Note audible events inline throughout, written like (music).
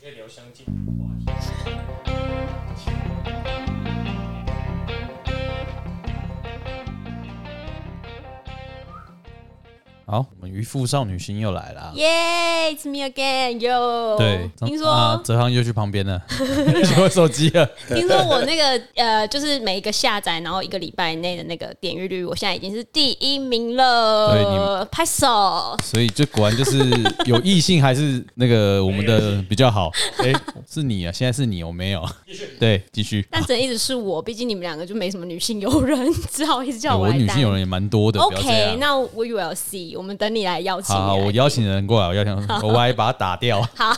可以聊相近的话题。好，渔夫少女心又来了。耶、yeah,，It's me again, yo。对，听说啊，泽航又去旁边了，(laughs) 去玩手机了。听说我那个呃，就是每一个下载，然后一个礼拜内的那个点阅率，我现在已经是第一名了。对，你拍手。所以这果然就是有异性还是那个我们的比较好。哎、欸，是你啊，现在是你，我没有。(laughs) 对，继续。但只能一直是我，毕竟你们两个就没什么女性友人，只好一直叫我。我女性友人也蛮多的。OK，那 we will see。我们等你来邀请。好，我邀请人过来，我邀请，我还把他打掉。(laughs) 好，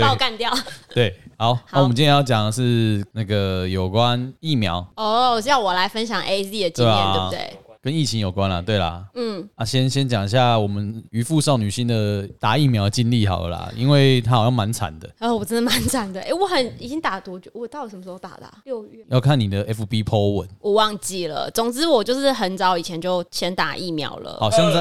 把我干掉。对，好。那我们今天要讲的是那个有关疫苗。哦，是要我来分享 AZ 的经验，对，啊、对不对？跟疫情有关了，对啦，嗯啊，先先讲一下我们渔夫少女心的打疫苗的经历好了啦，因为她好像蛮惨的。哦，我真的蛮惨的，哎、欸，我很已经打多久？我到底什么时候打的、啊？六月？要看你的 FB po 文，我忘记了。总之我就是很早以前就先打疫苗了。好像在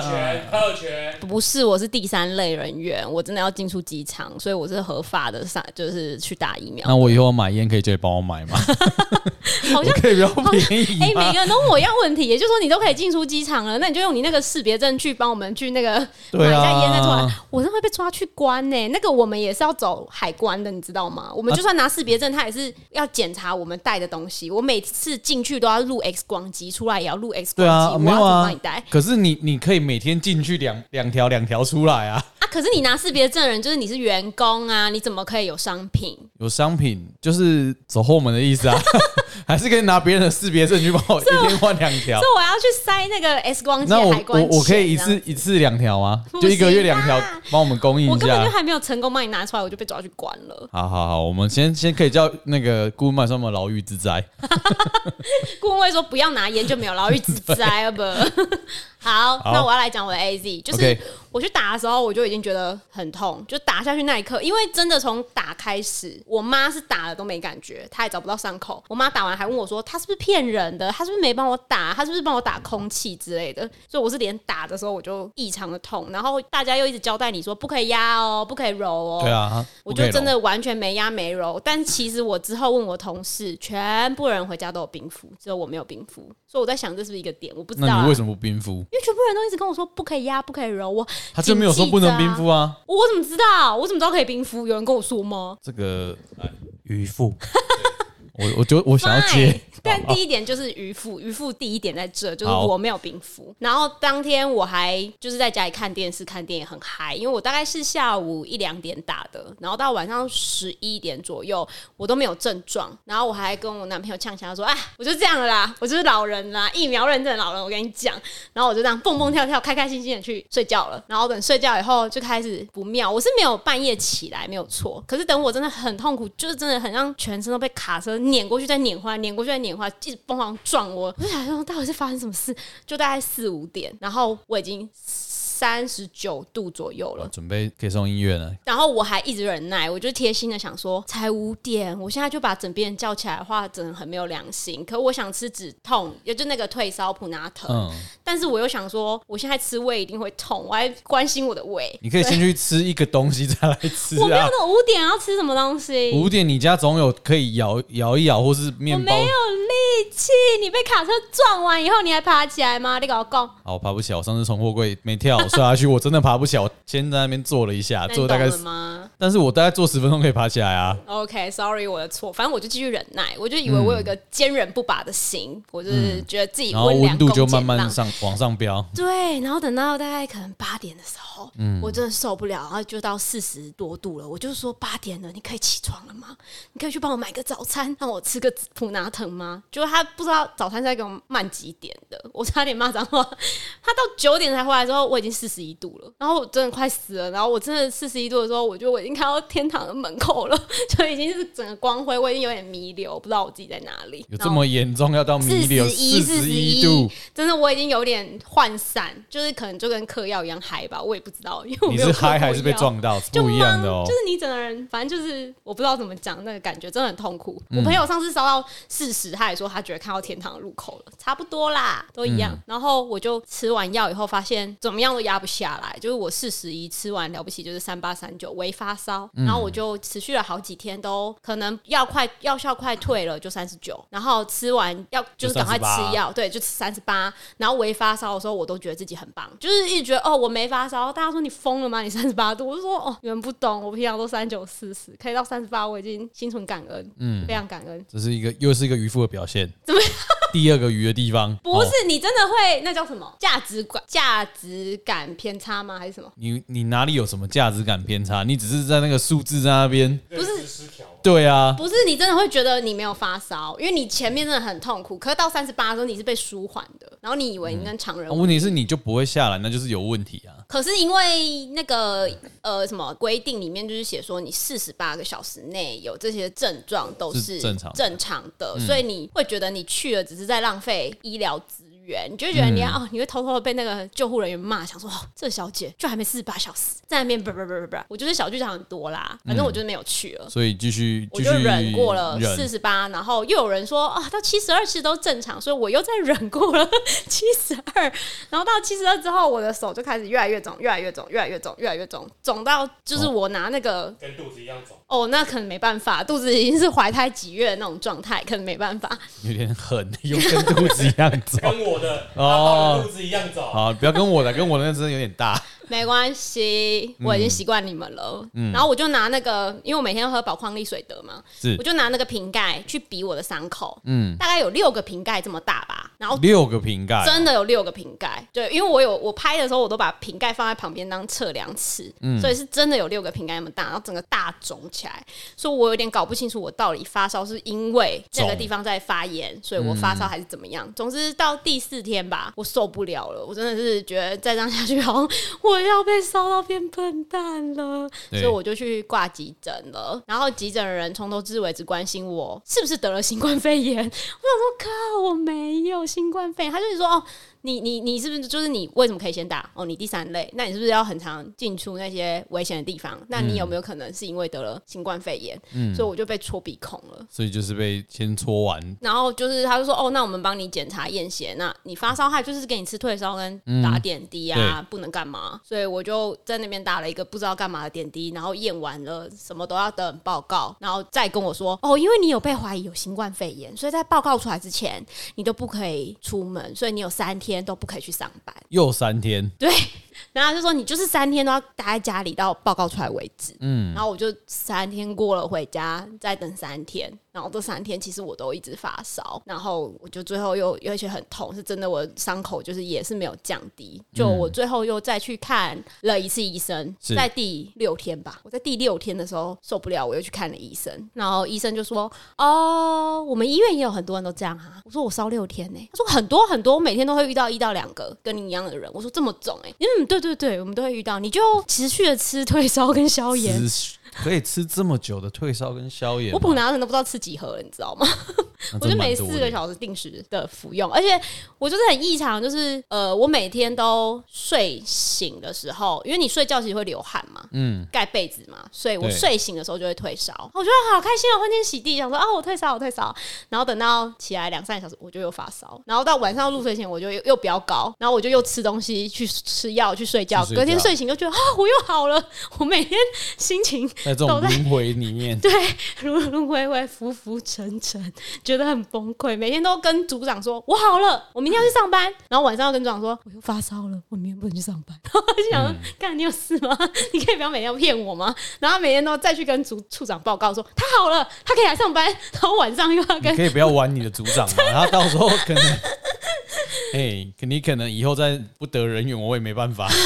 特权，特不是，我是第三类人员，我真的要进出机场，所以我是合法的上，就是去打疫苗。那我以后买烟可以直接帮我买吗？(laughs) 好像可以比较便宜。哎、欸，每个人都问我一样问题，也就是说你都可以进出机场了。那你就用你那个识别证去帮我们去那个买一下烟再出来，啊、我真的会被抓去关呢、欸。那个我们也是要走海关的，你知道吗？我们就算拿识别证，他也是要检查我们带的东西。我每次进去都要录 X 光机，出来也要录 X 光机。对啊，没有啊。带。可是你你可以每天进去两两条两条出来啊。啊，可是你拿识别证的人就是你是员工啊，你怎么可以有商品？有商品就是走后门的意思啊，还是可以拿别人的识别证去帮我一天换两条？所以我要去塞那个 S 光机。那我我我可以一次一次两条吗？就一个月两条，帮我们供应一下。我根本就还没有成功帮你拿出来，我就被抓去关了。好好好，我们先先可以叫那个顾问卖什么牢狱之灾。(laughs) 顾问会说不要拿烟就没有牢狱之灾了不？(laughs) 好，好，那我要来讲我的 AZ，就是我去打的时候，我就已经觉得很痛，就打下去那一刻，因为真的从打开始，我妈是打了都没感觉，她也找不到伤口。我妈打完还问我说，她是不是骗人的？她是不是没帮我打？她是不是帮我打空气之类的？(laughs) 所以我是连打的时候我就异常的痛，然后大家又一直交代你说不可以压哦，不可以揉哦。对啊，我就真的完全没压没揉。但其实我之后问我同事，全部人回家都有冰敷，只有我没有冰敷。所以我在想，这是不是一个点？我不知道、你为什么不冰敷？因为全部人都一直跟我说不可以压，不可以揉。我他就没有说不能冰敷啊？我怎么知道？我怎么知道可以冰敷？有人跟我说吗？这个渔夫，(laughs) 我我就我想要接。但第一点就是渔夫，渔夫第一点在这，就是我没有冰敷。然后当天我还就是在家里看电视看电影很嗨，因为我大概是下午一两点打的，然后到晚上十一点左右我都没有症状。然后我还跟我男朋友呛呛说：“哎，我就这样了啦，我就是老人啦，疫苗认证老人。”我跟你讲，然后我就这样蹦蹦跳跳，开开心心的去睡觉了。然后等睡觉以后就开始不妙，我是没有半夜起来没有错，可是等我真的很痛苦，就是真的很像全身都被卡车碾过去再碾回来，碾过去再碾。电话一直疯狂撞我，我想说到底是发生什么事？就大概四五点，然后我已经。三十九度左右了，准备可以送医院了。然后我还一直忍耐，我就贴心的想说，才五点，我现在就把枕边人叫起来的话，真的很没有良心。可我想吃止痛，也就那个退烧普拿疼。嗯，但是我又想说，我现在吃胃一定会痛，我还关心我的胃。你可以先去吃一个东西再来吃啊。我没有那五点要吃什么东西？五点你家总有可以咬咬一咬，或是面包。我没有力气，你被卡车撞完以后，你还爬起来吗？你跟我讲。好，我爬不起来。我上次从货柜没跳。摔下去，我真的爬不起来。我先在那边坐了一下，(laughs) 坐大概，但是我大概坐十分钟可以爬起来啊。OK，Sorry，我的错。反正我就继续忍耐，我就以为我有一个坚韧不拔的心，嗯、我就是觉得自己温温度就慢慢上往上飙。对，然后等到大概可能八点的时候，嗯，我真的受不了，然后就到四十多度了。我就说八点了，你可以起床了吗？你可以去帮我买个早餐，让我吃个普拿疼吗？就他不知道早餐是在给我慢几点的，(laughs) 我差点骂脏话。(laughs) 他到九点才回来之后，我已经四十一度了，然后我真的快死了。然后我真的四十一度的时候，我觉得我已经看到天堂的门口了，(laughs) 就已经是整个光辉，我已经有点弥留，不知道我自己在哪里。有这么严重？要到弥留四十一度？真的我已经有点涣散，就是可能就跟嗑药一样嗨吧，我也不知道。因为我没有你是嗨还是被撞到？不一样的哦。就是你整个人，反正就是我不知道怎么讲，那个感觉真的很痛苦。嗯、我朋友上次烧到四十，他也说他觉觉得看到天堂的入口了，差不多啦，都一样。嗯、然后我就吃完药以后，发现怎么样都压不下来，就是我四十一吃完了不起就是三八三九，微发烧，然后我就持续了好几天，都可能药快药效快退了就三十九，然后吃完药就是赶快吃药，对，就吃三十八，然后微发烧的时候我都觉得自己很棒，就是一直觉得哦我没发烧，大家说你疯了吗？你三十八度，我就说哦你们不懂，我平常都三九四十，可以到三十八，我已经心存感恩，嗯，非常感恩。这是一个又是一个渔夫的表现，怎么样？第二个鱼的地方 (laughs) 不是你真的会那叫什么价值观价值感偏差吗？还是什么？你你哪里有什么价值感偏差？你只是在那个数字在那边不是失调。对啊，不是你真的会觉得你没有发烧，因为你前面真的很痛苦，可是到三十八的时候你是被舒缓的，然后你以为你跟常人、嗯，问题是你就不会下来，那就是有问题啊。可是因为那个呃什么规定里面就是写说你四十八个小时内有这些症状都是正常正常的，所以你会觉得你去了只是在浪费医疗资源。你就觉得你要、嗯、哦，你会偷偷的被那个救护人员骂，想说哦，这小姐就还没四十八小时，在那边不不不不不，我就是小剧场很多啦，反正我就是没有去了，嗯、所以继续，我就忍过了四十八，然后又有人说啊，到七十二其实都正常，所以我又再忍过了 (laughs) 七十二，然后到七十二之后，我的手就开始越来越肿，越来越肿，越来越肿，越来越肿，肿到就是我拿那个、哦、跟肚子一样肿哦，那可能没办法，肚子已经是怀胎几月的那种状态，可能没办法，有点狠，又跟肚子一样走，跟我的哦，肚子一样走，好，不要跟我的，跟我的那真的有点大。没关系，我已经习惯你们了。嗯，然后我就拿那个，因为我每天都喝宝矿力水得嘛，是，我就拿那个瓶盖去比我的伤口，嗯，大概有六个瓶盖这么大吧。然后六个瓶盖，真的有六个瓶盖。对，因为我有我拍的时候，我都把瓶盖放在旁边当测量尺，嗯，所以是真的有六个瓶盖那么大，然后整个大肿起来，所以我有点搞不清楚我到底发烧是因为这个地方在发炎，所以我发烧还是怎么样。总之到第四天吧，我受不了了，我真的是觉得再这样下去好像 (laughs) 我。要被烧到变笨蛋了，所以我就去挂急诊了。然后急诊的人从头至尾只关心我是不是得了新冠肺炎。(laughs) 我想说，靠，我没有新冠肺炎。他就是说，哦。你你你是不是就是你为什么可以先打哦？你第三类，那你是不是要很常进出那些危险的地方？那你有没有可能是因为得了新冠肺炎？嗯，所以我就被戳鼻孔了。所以就是被先戳完，然后就是他就说哦，那我们帮你检查验血，那你发烧还就是给你吃退烧跟打点滴啊，嗯、不能干嘛？所以我就在那边打了一个不知道干嘛的点滴，然后验完了什么都要等报告，然后再跟我说哦，因为你有被怀疑有新冠肺炎，所以在报告出来之前你都不可以出门，所以你有三天。天都不可以去上班，又三天，对。然后就说你就是三天都要待在家里到报告出来为止。嗯，然后我就三天过了回家，再等三天。然后这三天其实我都一直发烧，然后我就最后又有一些很痛，是真的，我伤口就是也是没有降低。就我最后又再去看了一次医生，在第六天吧，我在第六天的时候受不了，我又去看了医生。然后医生就说：“哦，我们医院也有很多人都这样哈。”我说：“我烧六天呢。”他说：“很多很多，我每天都会遇到一到两个跟你一样的人。”我说：“这么肿哎？”嗯，对对对，我们都会遇到。你就持续的吃退烧跟消炎。(laughs) 可以吃这么久的退烧跟消炎，我普拿疼都不知道吃几盒了，你知道吗？(laughs) 我就每四个小时定时的服用，而且我就是很异常，就是呃，我每天都睡醒的时候，因为你睡觉其实会流汗嘛，嗯，盖被子嘛，所以我睡醒的时候就会退烧，我觉得好开心啊，欢天喜地，想说啊，我退烧，我退烧，然后等到起来两三个小时，我就又发烧，然后到晚上入睡前我就又又飙高，然后我就又吃东西去吃药去睡觉，隔天睡醒就觉得啊，我又好了，我每天心情。在这种轮回里面，(laughs) 对，轮轮回回，浮浮沉沉，觉得很崩溃。每天都跟组长说：“我好了，我明天要去上班。”然后晚上要跟组长说：“我又发烧了，我明天不能去上班。”然后我就想说：“干、嗯，你有事吗？你可以不要每天要骗我吗？”然后每天都再去跟组处长报告说：“他好了，他可以来上班。”然后晚上又要跟……可以不要玩你的组长嘛？然后到时候可能，(laughs) 哎，你可能以后再不得人缘，我也没办法。(laughs)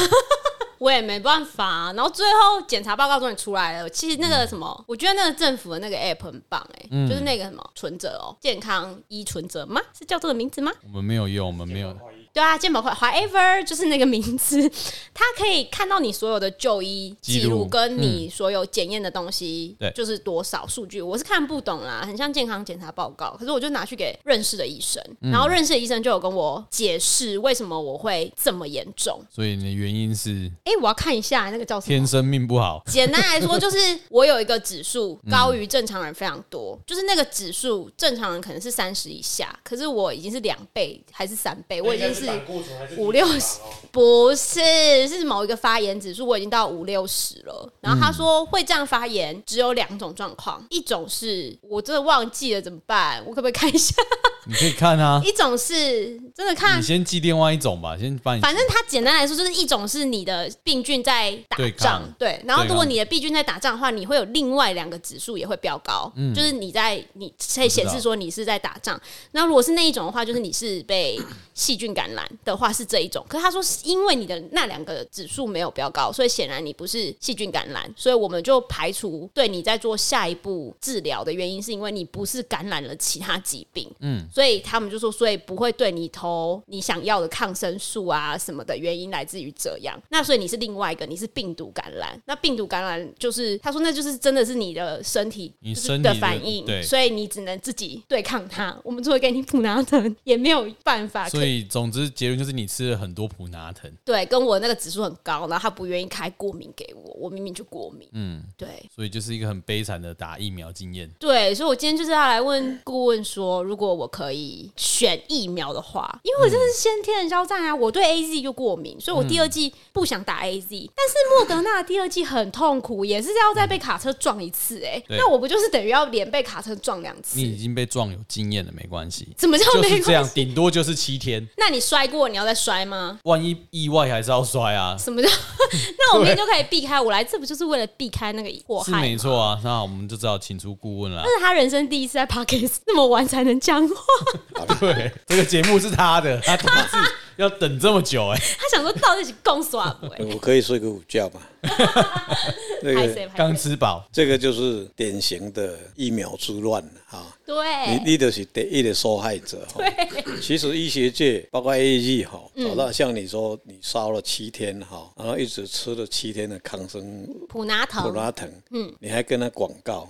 我也没办法、啊，然后最后检查报告终于出来了。其实那个什么，嗯、我觉得那个政府的那个 app 很棒哎、欸，嗯、就是那个什么存折哦，健康依存折吗？是叫这个名字吗？我们没有用，我们没有。对啊，健保快，whatever，就是那个名字，(laughs) 它可以看到你所有的就医记录跟你所有检验的东西，对、嗯，就是多少数据，我是看不懂啦，很像健康检查报告，可是我就拿去给认识的医生，嗯、然后认识的医生就有跟我解释为什么我会这么严重，所以你的原因是，哎、欸，我要看一下那个叫什么，天生命不好，(laughs) 简单来说就是我有一个指数高于正常人非常多，嗯、就是那个指数正常人可能是三十以下，可是我已经是两倍还是三倍，我已经是。五六十不是，是某一个发炎指数，我已经到五六十了。然后他说会这样发炎，只有两种状况，一种是我真的忘记了怎么办？我可不可以看一下？你可以看啊。一种是真的看，你先记另外一种吧，先。反正它简单来说，就是一种是你的病菌在打仗，对。然后如果你的病菌在打仗的话，你会有另外两个指数也会飙高，就是你在你可以显示说你是在打仗。那如果是那一种的话，就是你是被细菌感染的话是这一种。可是他说是因为你的那两个指数没有飙高，所以显然你不是细菌感染，所以我们就排除对你在做下一步治疗的原因，是因为你不是感染了其他疾病。嗯。所以他们就说，所以不会对你投你想要的抗生素啊什么的原因来自于这样。那所以你是另外一个，你是病毒感染。那病毒感染就是他说那就是真的是你的身体你身体的反应，对，所以你只能自己对抗它。我们只会给你普拿疼，也没有办法。所以总之结论就是你吃了很多普拿疼。对，跟我那个指数很高，然后他不愿意开过敏给我，我明明就过敏。嗯，对。所以就是一个很悲惨的打疫苗经验。对，所以我今天就是要来问顾问说，如果我可以。可以选疫苗的话，因为我真的是先天的交战啊，我对 A Z 就过敏，所以我第二季不想打 A Z。但是莫德纳第二季很痛苦，也是要再被卡车撞一次，哎，那我不就是等于要连被卡车撞两次？你已经被撞有经验了，没关系。怎么叫没关系？这样顶多就是七天。那你摔过，你要再摔吗？万一意外还是要摔啊？什么叫？(laughs) 那我明天就可以避开。我来这不就是为了避开那个祸害？是没错啊。那我们就知道请出顾问了。那是他人生第一次在 Podcast 那么晚才能讲话。(laughs) 对，这个节目是他的，(laughs) 他独自要等这么久哎。他想说到底是公耍不？我可以睡个午觉吗？(laughs) 那个刚吃饱，这个就是典型的疫苗之乱啊。对，你你就是第一的受害者其实医学界包括 A E 哈，找到像你说你烧了七天哈，然后一直吃了七天的抗生普拿疼，普拿疼，嗯，你还跟他广告，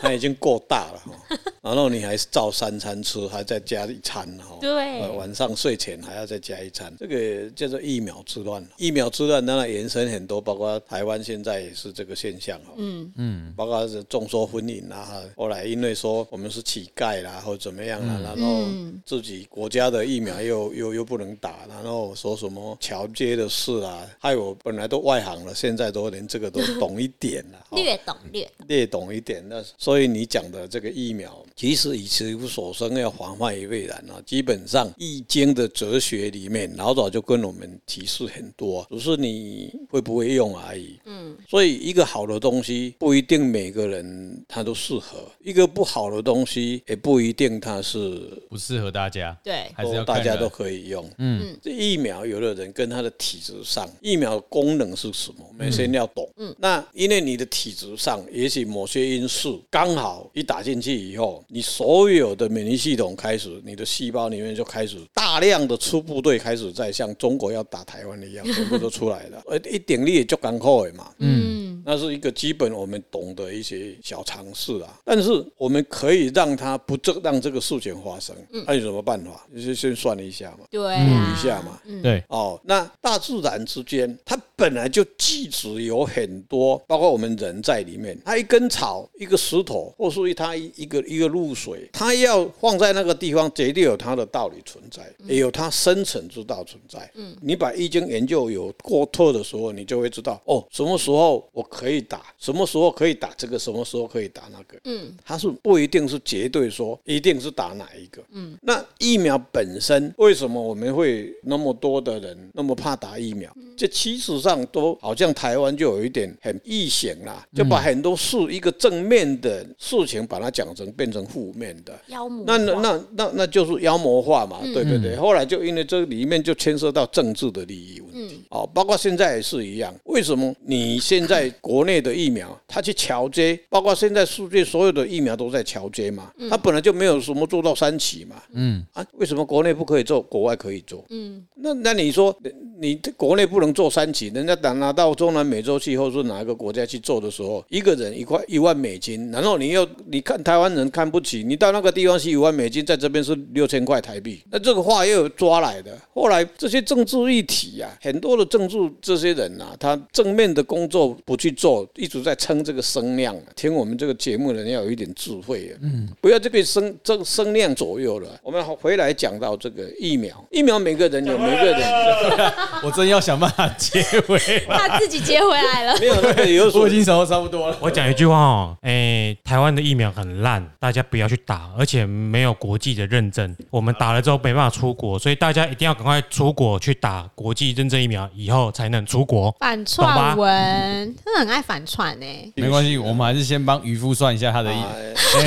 他已经够大了哈，(laughs) 然后你还是照三餐吃，还再加一餐哈，对，晚上睡前还要再加一餐，这个叫做疫苗之乱。疫苗之乱当然延伸很多，包括台湾现在也是这个现象哈，嗯嗯，包括是众说纷纭啊，后来因为说我们是。乞丐啦，或怎么样啦，然后自己国家的疫苗又又又不能打，然后说什么桥接的事啊，害我本来都外行了，现在都连这个都懂一点了，(laughs) 略懂略略懂一点。那所以你讲的这个疫苗，其实以其无所生，要防患于未然啊。基本上《易经》的哲学里面，老早就跟我们提示很多，只是你会不会用嗯，所以一个好的东西不一定每个人他都适合，一个不好的东西。也不一定它是不适合大家，对，还是要大家都可以用。嗯，这疫苗有的人跟他的体质上，疫苗的功能是什么？我们先要懂。嗯，那因为你的体质上，也许某些因素刚好一打进去以后，你所有的免疫系统开始，你的细胞里面就开始大量的出部队开始在像中国要打台湾一样，(laughs) 全部都出来了。呃，一点力也就刚好的嘛。嗯，那是一个基本我们懂的一些小常识啊。但是我们可以让让他不这让这个事情发生，那有什么办法？你就先算一下嘛，对，估一下嘛，对，哦，那大自然之间，它本来就即使有很多，包括我们人在里面，它一根草、一个石头，或是它一一个一个露水，它要放在那个地方，绝对有它的道理存在，也有它生存之道存在。嗯，你把易经研究有过透的时候，你就会知道，哦，什么时候我可以打，什么时候可以打这个，什么时候可以打那个。嗯，它是不一定是。绝对说一定是打哪一个？嗯，那疫苗本身为什么我们会那么多的人那么怕打疫苗？这其实上上都好像台湾就有一点很异形啦，就把很多事一个正面的事情把它讲成变成负面的妖魔。那那那那那就是妖魔化嘛，对对对。后来就因为这里面就牵涉到政治的利益问题，哦，包括现在也是一样。为什么你现在国内的疫苗，他去桥接，包括现在世界所有的疫苗都在桥接嘛？他本来就没有什么做到三期嘛？嗯啊，为什么国内不可以做，国外可以做？嗯，那那你说你国内不能做三期，人家等拿到中南美洲去，或者说哪一个国家去做的时候，一个人一块一万美金，然后你又你看台湾人看不起，你到那个地方是一万美金，在这边是六千块台币，那这个话又有抓来的。后来这些政治议题啊，很多的政治这些人啊，他正面的工作不去做，一直在撑这个声量。听我们这个节目的人要有一点智慧啊，嗯，不要这个声这个声量左右了。我们回来讲到这个疫苗，疫苗每个人有每个人，(laughs) 我真要想办法接回，他自己接回来了。没有那个有所，我已经想到差不多了。我讲一句话哦，哎，台湾的疫苗很烂，大家不要去打，而且没有国际的认证，我们打了之后没办法出国，所以大家一定要赶快出国去打国际认证疫苗，以后才能出国。反串文，他很爱反串呢。没关系，我们还是先帮渔夫算一下他的疫，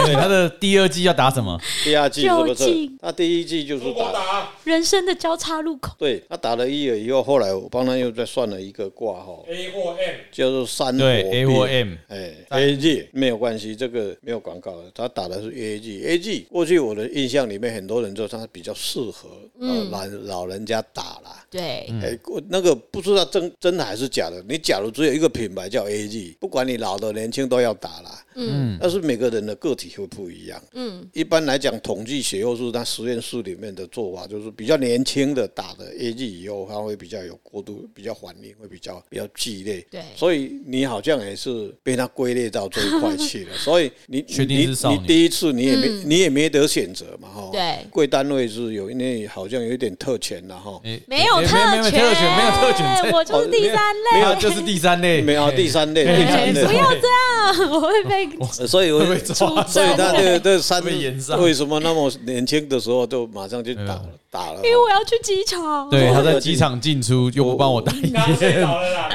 对，他的第二季要打什么？第二季是不是？他第一季就是打人生的交叉路口。对，他打了一了以后，后来我帮他又再算了一个挂号，A 或 M，叫做三对 A 或 M，哎，A G 没有关系，这个没有广告的，他打的是 A G，A G 过去我的印象里面，很多人说他比较适合老老人家打啦。对，哎，那个不知道真真的还是假的。你假如只有一个品牌叫 A G，不管你老的年轻都要打啦。嗯，但是每个人的个体会不一样。嗯，一般来讲，统计学又是他实验室里面的做法，就是比较年轻的打的 A G 以后，它会比较有过度，比较反应，会比较比较剧烈。对，所以你好像也是被他归类到这一块去了。(laughs) 所以你你你第一次你也没你也没得选择嘛，哈。对，贵单位是有，因为好像有一点特权了哈。没有特权，没有特权，没有特权，我就是第三类，没有就是第三类，没有第三类，(laughs) 第三类。不要这样，我会被。所以，所以他这个这三为什么那么年轻的时候就马上就倒了？打了，因为我要去机场。对，他在机场进出又不帮我打一针。对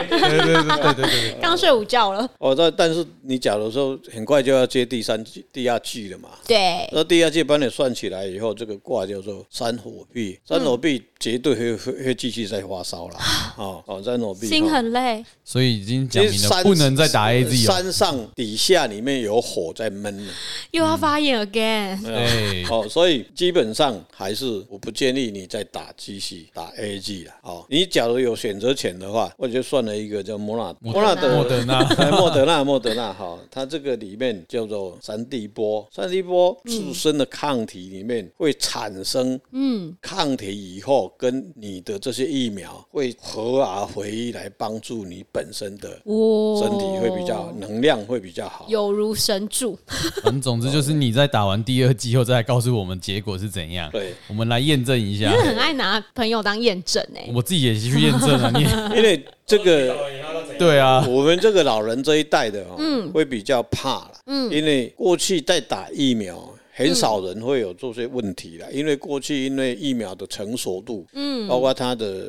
对对对对对，刚睡午觉了。哦，但但是你假如说很快就要接第三季、第二季了嘛？对。那第二季帮你算起来以后，这个卦叫做三火币，三火币绝对会会会继续在发烧了。哦哦，三火币心很累，所以已经讲明了不能再打 AZ 了。山上底下里面有火在闷了，又要发炎 again。对。哦，所以基本上还是我不建议。建议你再打继续打 AG 了，好，你假如有选择权的话，我就算了一个叫莫纳莫纳德莫德纳莫德纳莫德纳，哈，它这个里面叫做三 D 波，三 D 波自身的抗体里面会产生，嗯，抗体以后跟你的这些疫苗会合而回一来帮助你本身的身体会比较能量会比较好，有如神助。嗯，总之就是你在打完第二剂后再来告诉我们结果是怎样，对，我们来验证。一下，你很爱拿朋友当验证哎，我自己也去验证了。(laughs) 你因为这个，(laughs) 对啊，我们这个老人这一代的哦，嗯，会比较怕了，嗯，因为过去在打疫苗。很少人会有这些问题了，因为过去因为疫苗的成熟度，嗯，包括它的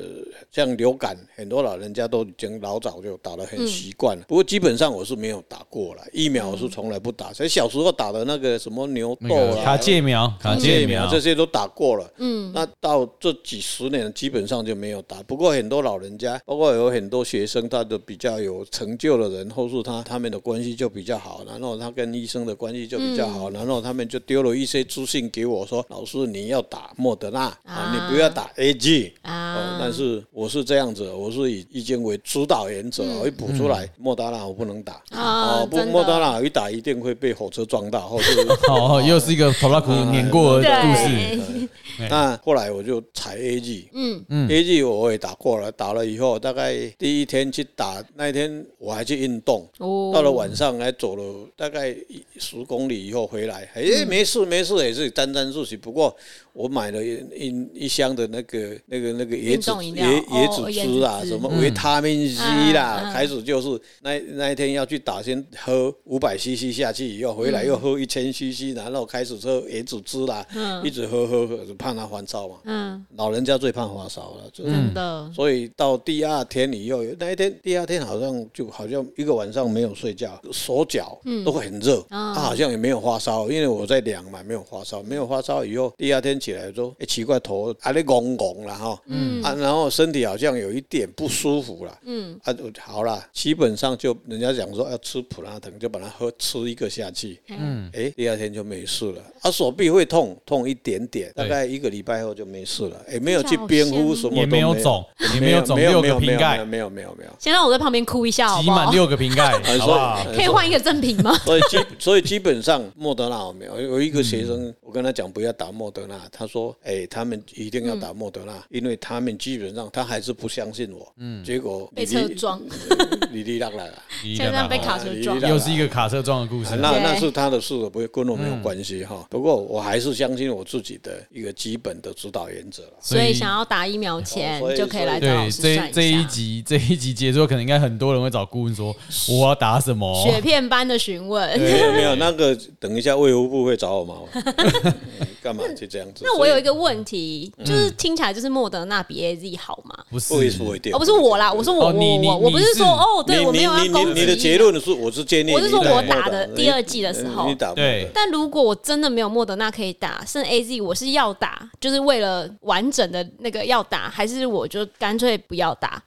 像流感，很多老人家都已经老早就打得很习惯了。不过基本上我是没有打过了，疫苗我是从来不打。所以小时候打的那个什么牛痘啊、卡介苗、卡介苗这些都打过了。嗯，那到这几十年基本上就没有打。不过很多老人家，包括有很多学生，他的比较有成就的人，或是他他们的关系就比较好，然后他跟医生的关系就比较好，然后他们就丢。有一些资讯给我说，老师你要打莫德纳啊，你不要打 AG 啊。但是我是这样子，我是以意见为主导原则，我一补出来莫德纳我不能打。啊，不莫德纳一打一定会被火车撞到，或 (laughs) 是哦，又是一个拖拉库碾过的故事。那后来我就踩 AG，嗯。嗯，AG 我也打过了，打了以后大概第一天去打那一天我还去运动，到了晚上还走了大概十公里以后回来，哎没。没事没事也是沾沾自喜。不过我买了一一一箱的那个那个那个椰子椰椰子汁啊，什么维他命 C 啦，开始就是那那一天要去打，先喝五百 CC 下去，以后回来又喝一千 CC，然后开始喝椰子汁啦，一直喝喝喝，就怕他发烧嘛。嗯，老人家最怕发烧了，真的。所以到第二天以后，那一天第二天好像就好像一个晚上没有睡觉，手脚都会很热，他好像也没有发烧，因为我在量嘛，没有发烧，没有发烧以后，第二天起来说，哎，奇怪，头还在拱拱了哈，嗯。啊，然后身体好像有一点不舒服了，嗯。啊，好了，基本上就人家讲说要吃普拉腾，就把它喝吃一个下去，嗯，哎，第二天就没事了，啊，手臂会痛，痛一点点，大概一个礼拜后就没事了，哎，没有去边呼，什么也没有肿，也没有肿，六个瓶盖，没有没有没有，先让我在旁边哭一下，挤满六个瓶盖，(laughs) 好不好？可以换一个赠品吗？所以基所以基本上莫德纳我没有，有一个学生，我跟他讲不要打莫德纳，他说，哎，他们一定要打莫德纳，因为他们基本上他还是不相信我，嗯，结果被车撞，哩哩啦啦，现在被卡车撞，又是一个卡车撞的故事，那那是他的事，不会跟我没有关系哈。不过我还是相信我自己的一个基本的指导原则。所以想要打疫苗前就可以来找老师算一下。这一集这一集结束，可能应该很多人会找顾问说我要打什么？雪片般的询问。没有没有，那个等一下卫福部会找我吗？(laughs) (laughs) 干嘛就这样子？那我有一个问题，就是听起来就是莫德纳比 AZ 好吗？不是，不一定。哦，不是我啦，我说我我我我不是说哦，对我没有要攻击。你的结论是，我是建议。我是说我打的第二季的时候，你打对。但如果我真的没有莫德纳可以打，剩 AZ 我是要打，就是为了完整的那个要打，还是我就干脆不要打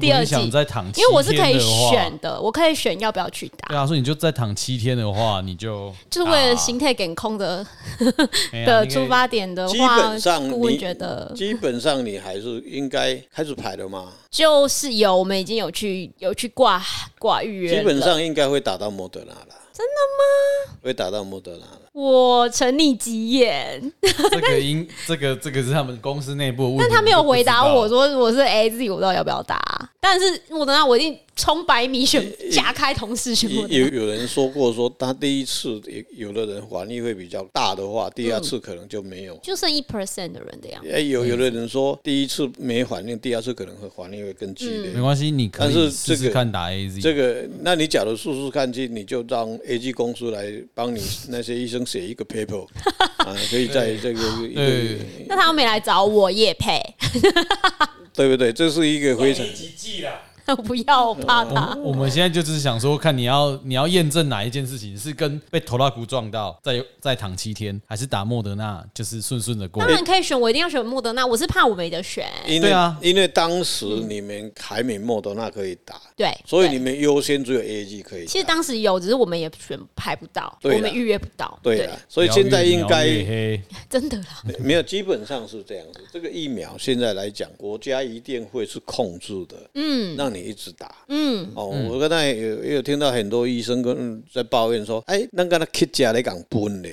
第二剂？因为我是可以选的，我可以选要不要去打。对啊，所以你就再躺七天的话，你就就是为了心态给空的 (laughs) 的出发点的话，基本上顾问觉得基本上你还是应该开始排了吗？就是有，我们已经有去有去挂挂预约，基本上应该会打到莫德纳了。真的吗？会打到莫德纳了。我沉溺几眼。这个应 (laughs) 这个这个是他们公司内部问题，但他没有回答我说我是 AZ，我不知道要不要打。但是我等下我一定。冲百米选夹开同事选，有有人说过说他第一次有有的人反应会比较大的话，第二次可能就没有，就剩一 percent 的人的样子。哎，有有的人说第一次没反应，第二次可能会反应会更激烈。没关系，你可以试试看打 AZ。这个，那你假如试试看去，你就让 AZ 公司来帮你那些医生写一个 paper (laughs) 啊，可以在这个。对。那他们没来找我也配，(laughs) 对不对？这是一个非常。(laughs) 不要，我怕他。我们现在就是想说，看你要你要验证哪一件事情是跟被头拉骨撞到，再再躺七天，还是打莫德纳，就是顺顺的过。当然可以选，我一定要选莫德纳。我是怕我没得选。因为啊，因为当时你们还没莫德纳可以打，对，所以你们优先只有 A G 可以。其实当时有，只是我们也选排不到，我们预约不到。对，所以现在应该真的啦，没有，基本上是这样子。这个疫苗现在来讲，国家一定会是控制的，嗯，让你一直打。嗯，哦，我刚才有有听到很多医生跟在抱怨说，哎，那个那 K 加来讲崩的，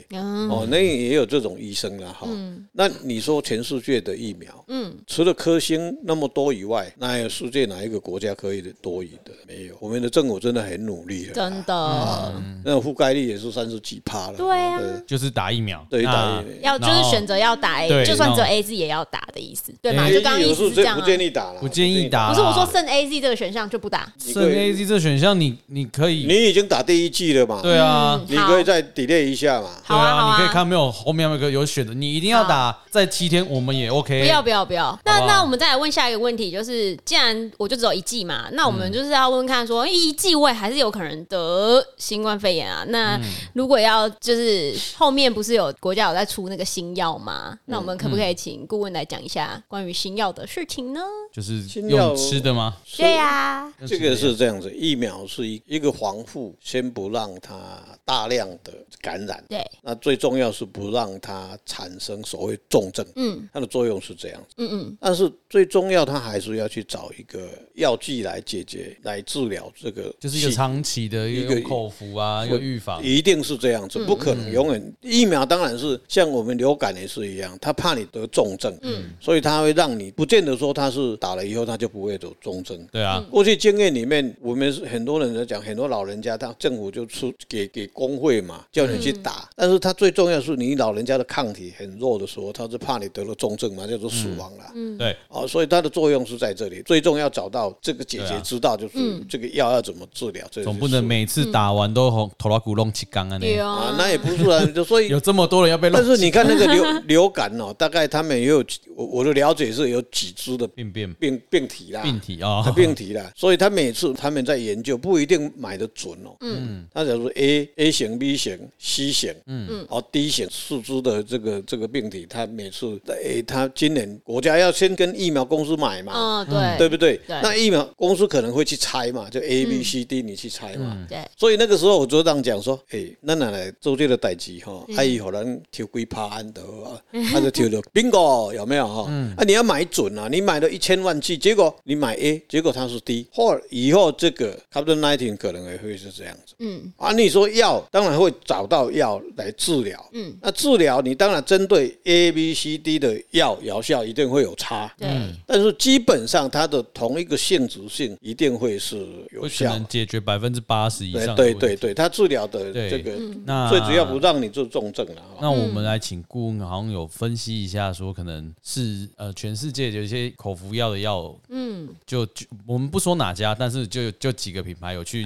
哦，那也有这种医生了哈。那你说全世界的疫苗，嗯，除了科兴那么多以外，那有世界哪一个国家可以的多余的？没有，我们的政府真的很努力了，真的，那覆盖率也是三十几趴了。对啊，就是打疫苗，对，打疫苗。要就是选择要打 A，就算只有 A Z 也要打的意思，对吗？就刚刚意思是这样，不建议打了，不建议打。不是我说剩 A Z 这个选项就不打。剩 A Z 这选项，你你可以，你已经打第一季了嘛？对啊，你可以再 delay 一下嘛？对啊，你可以看没有后面有个有选的，你一定要打在七天，我们也 OK。不要不要不要，那那我们再来问下一个问题，就是既然我就只有一季嘛，那我们就是要问问看，说一季我也还是有可能得新冠肺炎啊。那如果要就是后面不是有国家有在出那个新药吗？那我们可不可以请顾问来讲一下关于新药的事情呢？就是用吃的吗？对呀，这个是这样子，疫苗是一一个防护，先不让它大量的感染。对，那最重要是不让它产生所谓重症。嗯，它的作用是这样子。嗯嗯，但是最重要，它还是要去找一个药剂来解决、来治疗这个，就是一个长期的一个口服啊，一个预防，一定是这样子，不可能永远。疫苗当然是像我们流感也是一样，它怕你得重症，嗯，所以它会让你不见得说它是打了以后它就不会得重症。对啊。啊，过去经验里面，我们很多人在讲，很多老人家，他政府就出给给工会嘛，叫你去打。但是他最重要是你老人家的抗体很弱的时候，他是怕你得了重症嘛，叫做死亡了。嗯，对。哦，所以它的作用是在这里，最重要找到这个解决之道，就是这个药要怎么治疗。这总不能每次打完都红头拉骨弄起缸啊？啊，那也不是啊。所以有这么多人要被，但是你看那个流 (laughs) 流感哦，大概他们也有我我的了解是有几只的病变病病体啦，病体啊，病体啦。所以他每次他们在研究不一定买的准哦。嗯，他假如 A A 型、B 型、C 型，嗯嗯，哦 D 型四支的这个这个病体，他每次诶，他今年国家要先跟疫苗公司买嘛，嗯对，对不对？那疫苗公司可能会去猜嘛，就 A B C D 你去猜嘛，对。所以那个时候我就这样讲说，诶，那奶奶做这个代志哈，阿姨可能抽几趴安得啊，他 (laughs) 就抽了 bingo 有没有哈？啊，你要买准啊，你买了一千万剂，结果你买 A，结果它是低或以后这个 COVID-19 可能也会是这样子。嗯，啊，你说药当然会找到药来治疗，嗯，那治疗你当然针对 A B C D 的药疗效一定会有差，对，但是基本上它的同一个性质性一定会是有效，能解决百分之八十以上。对对对，它治疗的这个，那最主要不让你做重症了。那我们来请顾问，好像有分析一下，说可能是呃，全世界有一些口服药的药，嗯，就就我们不说哪家，但是就就几个品牌有去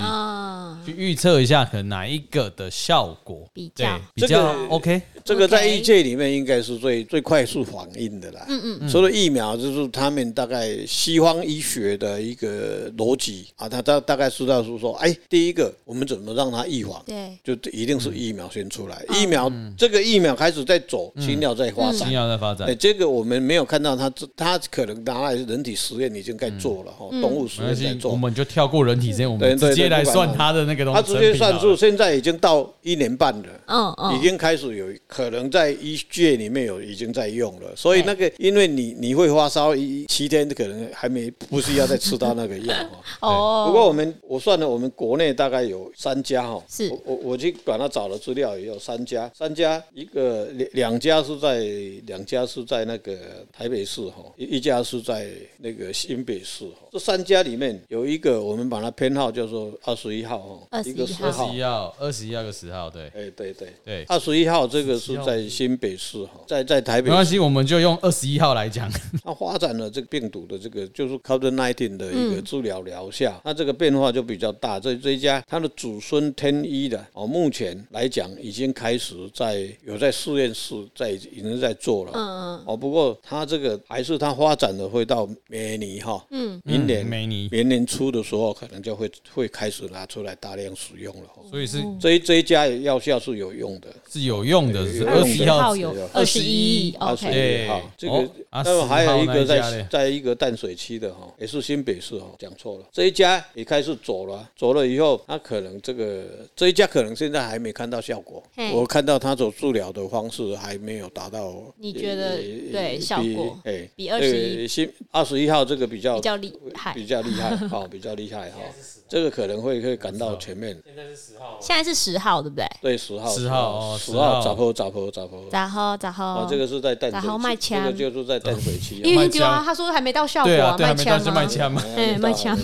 去预测一下，可能哪一个的效果比较比较 OK。这个在医界里面应该是最最快速反应的啦。嗯嗯。除了疫苗，就是他们大概西方医学的一个逻辑啊，他大大概知道是说，哎，第一个我们怎么让它预防？对，就一定是疫苗先出来。疫苗这个疫苗开始在走，新药在发展，新药在发展。哎，这个我们没有看到它，它可能拿来人体实验已经该做了哈，动物实验在做。我们就跳过人体实验，我们直接来算它的那个东西。它直接算出，现在已经到一年半了，嗯嗯，已经开始有可能在医。界里面有已经在用了，所以那个因为你你会发烧一七天，可能还没不需要再吃到那个药 (laughs) 哦。不过我们我算了，我们国内大概有三家哈，是我我去管他找了资料，也有三家，三家一个两两家是在两家是在那个台北市哈，一一家是在那个新北市哈。这三家里面有一个我们把它编号叫做二十一号哦，一个十号，二十一号，二十一号个十号，对，哎对对对，二十一号这个是在新北。北市哈，在在台北没关系，我们就用二十一号来讲。(laughs) 它发展了这个病毒的这个就是 COVID-19 的一个治疗疗效，那这个变化就比较大。这这一家它的祖孙天一的哦，目前来讲已经开始在有在实验室在已经在做了。嗯嗯。哦，不过它这个还是它发展的会到明年哈，嗯，明年明年明年初的时候可能就会会开始拿出来大量使用了。所以是这一这一家药效是有用的，是有用的，是二十一号。有。二十一，OK，好，这个，那么还有一个在在一个淡水区的哈，也是新北市哈，讲错了，这一家也开始走了，走了以后，他可能这个这一家可能现在还没看到效果，我看到他走治疗的方式还没有达到，你觉得对效果？哎，比二十一新二十一号这个比较比较厉害，比较厉害，好，(laughs) 比较厉害哈，这个可能会会赶到前面。现在是十号，现在是十号，对不对？对，十号，十号，十号，早坡，早坡，早坡。然后，然后，这个是在淡水，这个就是在淡水区。因为啊，他说还没到效果啊，卖枪吗？哎，卖枪。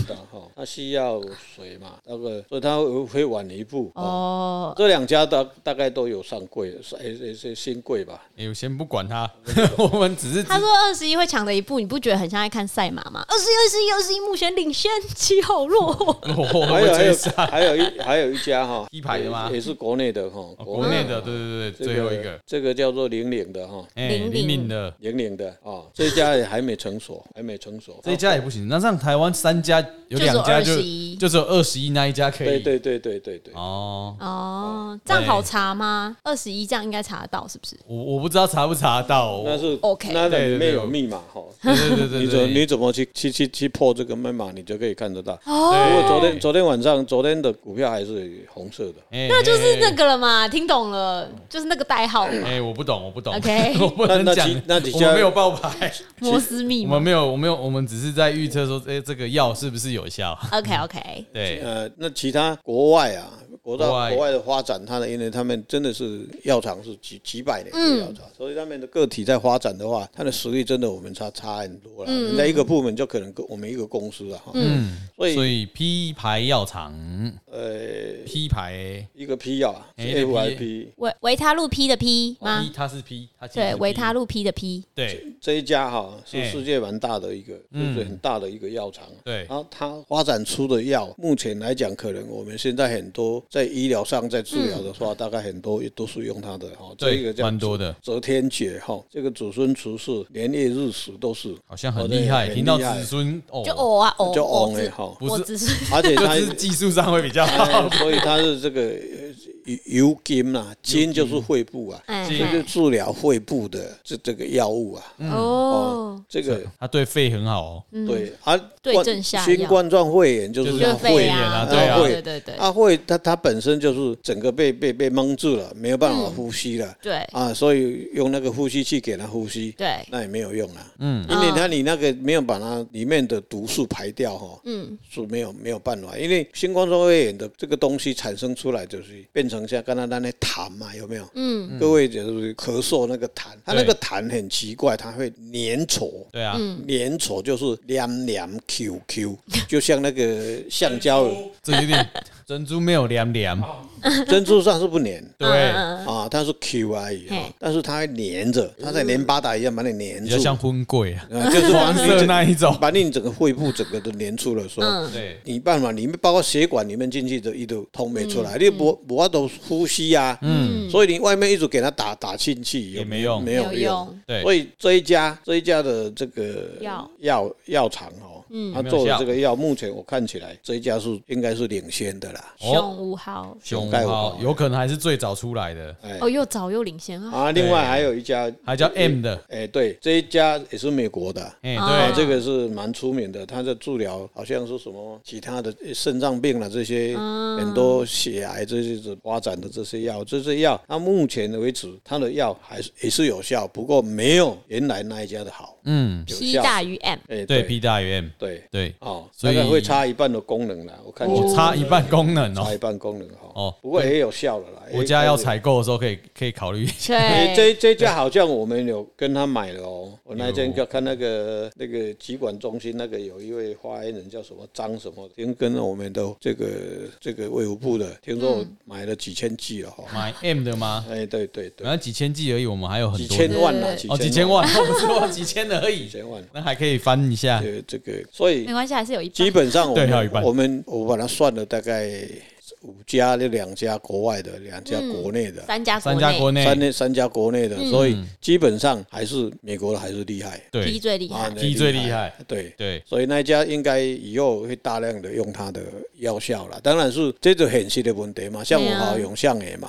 他需要水嘛，那个，所以他会晚一步。哦，这两家大大概都有上柜，是是是新柜吧。你先不管他，(laughs) 我们只是他说二十一会抢的一步，你不觉得很像在看赛马吗？二十一、二十一、二十一，目前领先，七号落。(laughs) (laughs) 后。还有还有还有一还有一家哈，一排的吗？也是国内的哈，国内的，对对对，最后一个，这个叫做零零的哈，零零的。零零的啊，这家也还没成熟，还没成熟，这家也不行。那像台湾三家有两家就就只有二十一那一家可以，对对对对对对。哦。哦，这样好查吗？二十一这样应该查得到是不是？我我不知道查不查得到，那是 OK，那里面有密码哈。对对对，你怎你怎么去去去去破这个密码，你就可以看得到。哦。如果昨天昨天晚上昨天的股票还是红色的，那就是那个了嘛，听懂了，就是那个代号。哎，我不懂，我不懂。OK，我不能讲，那几家我没有爆牌，摩斯密码，我们没有，我没有，我们只是在预测说，哎，这个药是不是有效？OK OK，对，呃，那其他国外啊，国到国外。的发展，它的因为他们真的是药厂是几几百年的药厂，所以他们的个体在发展的话，它的实力真的我们差差很多了。人家一个部门就可能跟我们一个公司啊，嗯，所以所以 P 牌药厂，呃，P 牌。一个 P 药啊，FIP 维维他露 P 的 P 吗？它是 P，它对维他露 P 的 P，对，这一家哈是世界蛮大的一个，就是很大的一个药厂，对，然后它发展出的药，目前来讲，可能我们现在很多在医疗上在治疗的话，大概很多也都是用它的哈，这个叫蛮多的。择天解哈，这个祖孙厨师年月日食都是。好像很厉害，听到子孙哦。就哦啊哦，就哦哎哈，不是，而且它 (laughs) 是技术上会比较好，所以它是这个。油金啊，金就是肺部啊，这就治疗肺部的这这个药物啊。哦，这个它对肺很好哦。对啊，对症下药。新冠状肺炎就是肺炎啊，对啊，对对对。啊，肺它它本身就是整个被被被蒙住了，没有办法呼吸了。对啊，所以用那个呼吸器给它呼吸，对，那也没有用啊。嗯，因为它你那个没有把它里面的毒素排掉哈，嗯，是没有没有办法。因为新冠状肺炎的这个东西产生出来就是变成像刚才那那。痰嘛，有没有？嗯，各位就是咳嗽那个痰，它那个痰很奇怪，它会粘稠。对啊，粘稠就是黏黏 Q Q，就像那个橡胶。这有点珍珠没有黏黏，(laughs) 珍珠上是不粘。对。啊，它是 Q 而已，但是它会粘着，它在黏巴达一样把你粘住，就像婚柜啊，就是黄色。那一种，把你整个肺部整个都粘住了。说，对，你办法里面包括血管里面进去的一都通没出来，你不不要都呼吸啊。嗯，所以你外面一直给他打打进去也没用，没有用。对，所以这一家这一家的这个药。药药厂哦，嗯，他做的这个药，目前我看起来这一家是应该是领先的啦。熊五号，熊五号有可能还是最早出来的。哦，又早又领先啊！啊另外还有一家还叫 M 的，哎，对，这一家也是美国的，哎，对，这个是蛮出名的。他在治疗好像是什么其他的肾脏病了这些很多血癌这些子发展的这些药。这些药，到目前为止，它的药还是也是有效，不过没有原来那一家的好。嗯，P 大于 M，哎，对，P 大于 M，对对，哦，所以会差一半的功能了。我看我差一半功能哦，差一半功能哈。哦，不过也有效了啦。国家要采购的时候可以可以考虑。对，这这家好像我们有跟他买了哦。我那天就看那个那个疾管中心那个有一位发言人叫什么张什么，听跟我们的这个这个卫福部的，听说我买了几千 G 了哈。买 M 的吗？哎，对对对，反正几千 G 而已，我们还有很多几千万呢，哦，几千万，不是几千而已，千万，那还可以翻一下。对这个，所以没关系，还是有一基本上我们我们我把它算了大概。五家那两家国外的，两家国内的，三家三家国内，三三家国内的，所以基本上还是美国的还是厉害，对，P 最厉害，P 最厉害，对。对，所以那一家应该以后会大量的用它的药效了，当然是这种很细的问题嘛，像我好用像也嘛，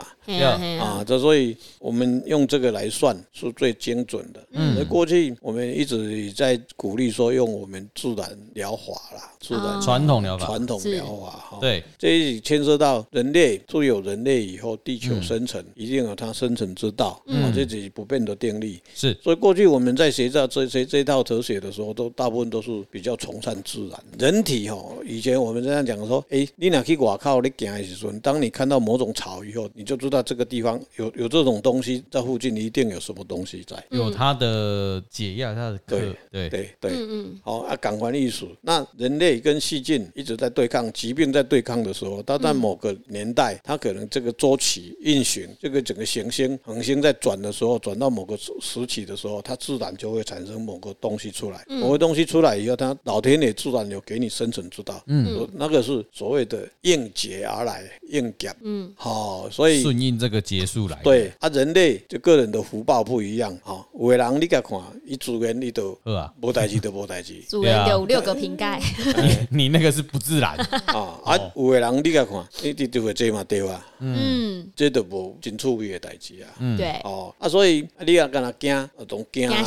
啊，这所以我们用这个来算是最精准的，嗯，过去我们一直在鼓励说用我们自然疗法啦，自然传统疗法，传统疗法哈，对，这一牵涉到。到人类，就有人类以后，地球生存一定有它生存之道，啊，这是不变的定律。是，所以过去我们在学这这这这套哲学的时候，都大部分都是比较崇尚自然。人体哈，以前我们这样讲说，哎，你哪去外靠你行的时候，当你看到某种草以后，你就知道这个地方有有这种东西在附近，一定有什么东西在，有它的解药，它的对对。对对，嗯嗯，好啊，感官艺术。那人类跟细菌一直在对抗，疾病在对抗的时候，它在某个年代，它可能这个周期运行，这个整个行星恒星在转的时候，转到某个时期的时候，它自然就会产生某个东西出来。某个东西出来以后，它老天爷自然有给你生存之道。嗯，那个是所谓的应劫而来，应劫。嗯，好，所以顺应这个结束来。对啊，人类就个人的福报不一样。哈，有的人你甲看，伊自然你都无代志，都无代志。主人有六个瓶盖。(laughs) 你那个是不自然 (laughs) 啊！啊，有的人你甲看，你就会这嘛对吧？嗯，这都无真趣味的代志啊。对。哦，啊，所以你也敢若惊，都惊啊，惊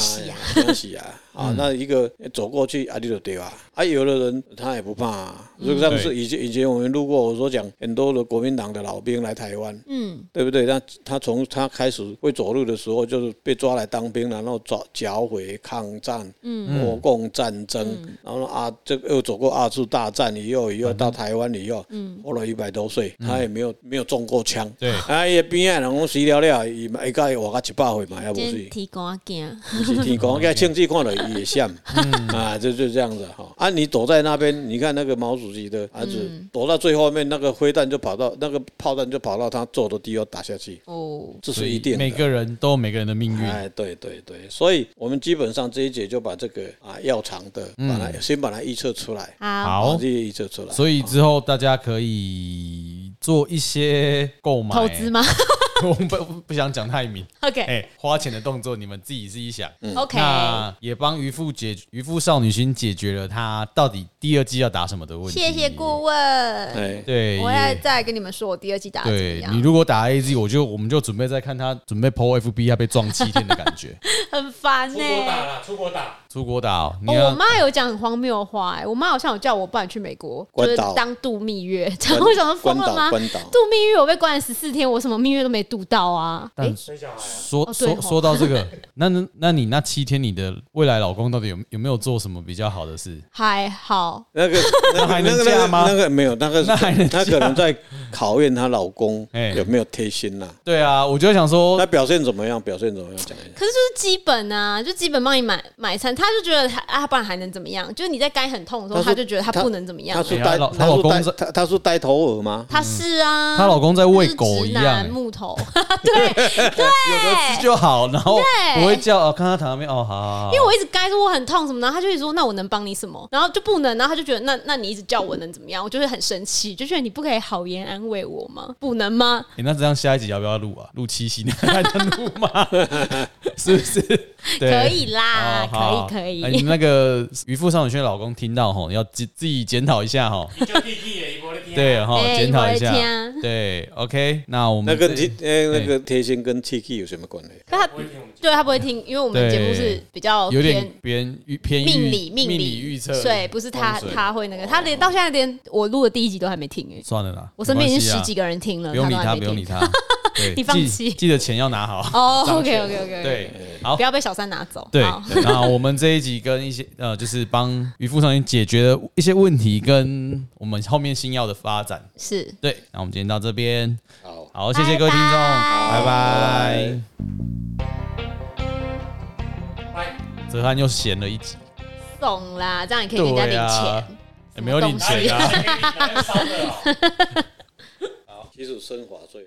死啊！啊，那一个走过去啊，你就对吧？啊，有的人他也不怕，啊，就像是以前以前我们路过，我说讲很多的国民党的老兵来台湾，嗯，对不对？那他从他开始会走路的时候，就是被抓来当兵，然后抓剿匪抗战，嗯，国共战争，然后啊，这个又走过二次大战以后，以后到台湾以后，嗯，活了一百多岁，他也没有没有中过枪，对，啊，也边啊，人讲死了了，伊嘛一个活个一百岁嘛，要不是天公啊惊，不是天公，应该亲自看了也像，啊，就就这样子哈。啊，你躲在那边，你看那个毛主席的儿子躲到最后面，那个灰弹就跑到那个炮弹就跑到他坐的地方打下去。哦，这是一定的。每个人都有每个人的命运。哎，对对对，所以我们基本上这一节就把这个啊要长的，把它先把它预测出来。好，这些预测出来。所以之后大家可以做一些购买投资吗？(laughs) 我们不不想讲太明，OK，哎，花钱的动作你们自己自己想，OK，那也帮渔夫解渔夫少女心解决了他到底第二季要打什么的问题。谢谢顾问，对。对，我要再跟你们说我第二季打怎么样。你如果打 AZ，我就我们就准备再看他准备 PO FB 要被撞七天的感觉，(laughs) 很烦呢。出国打了，出国打，出国打。哦，我妈有讲很荒谬的话，哎，我妈好像有叫我不然去美国，就是当度蜜月，(laughs) 我想说疯了吗？度蜜月我被关了十四天，我什么蜜月都没度到啊。但说说说到这个，(laughs) 那那那你那七天，你的未来老公到底有有没有做什么比较好的事？还好，那个 (laughs) 那还能嫁吗？那个没有，那个那还能，那可能在考验她老公有没有贴心呐。对啊，我就想说，那表现怎么样？表现怎么样？讲一下。可是就是基本啊，就基本帮你买买餐，他就觉得啊，不然还能怎么样？就是你在该很痛的时候，他就觉得他不能怎么样。他是带她老公在，他他是呆头鹅吗？他是啊，她老公在喂狗一样，木头 (laughs) 对。(laughs) 对，有个吃就好，然后不会叫哦，看他躺那边哦，好好好。因为我一直该说我很痛什么，然后他就会说那我能帮你什么，然后就不能，然后他就觉得那那你一直叫我能怎么样？我就会很生气，就觉得你不可以好言安慰我吗？不能吗？你那这样下一集要不要录啊？录七夕你还能录吗？(laughs) 是不是？可以啦，可以可以。你那个渔夫少女心的老公听到吼，要自自己检讨一下吼。对哈，检讨一下。对，OK，那我们那个贴呃那个贴心跟 Tiki 有什么关系？他对他不会听，因为我们节目是比较有点偏偏命理命理预测，对，不是他他会那个，他连到现在连我录的第一集都还没听哎。算了啦，我身边已经十几个人听了，不用理他，不用理他。你放弃，记得钱要拿好哦。OK OK OK，对，好，不要被小三拿走。对，那我们这一集跟一些呃，就是帮渔夫少女解决了一些问题，跟我们后面新药的发展是对。那我们今天到这边，好，好，谢谢各位听众，拜拜。拜。泽汉又闲了一集，送啦，这样也可以给人家领钱，也没有领钱啊。(laughs) (laughs) 好，其实升华最。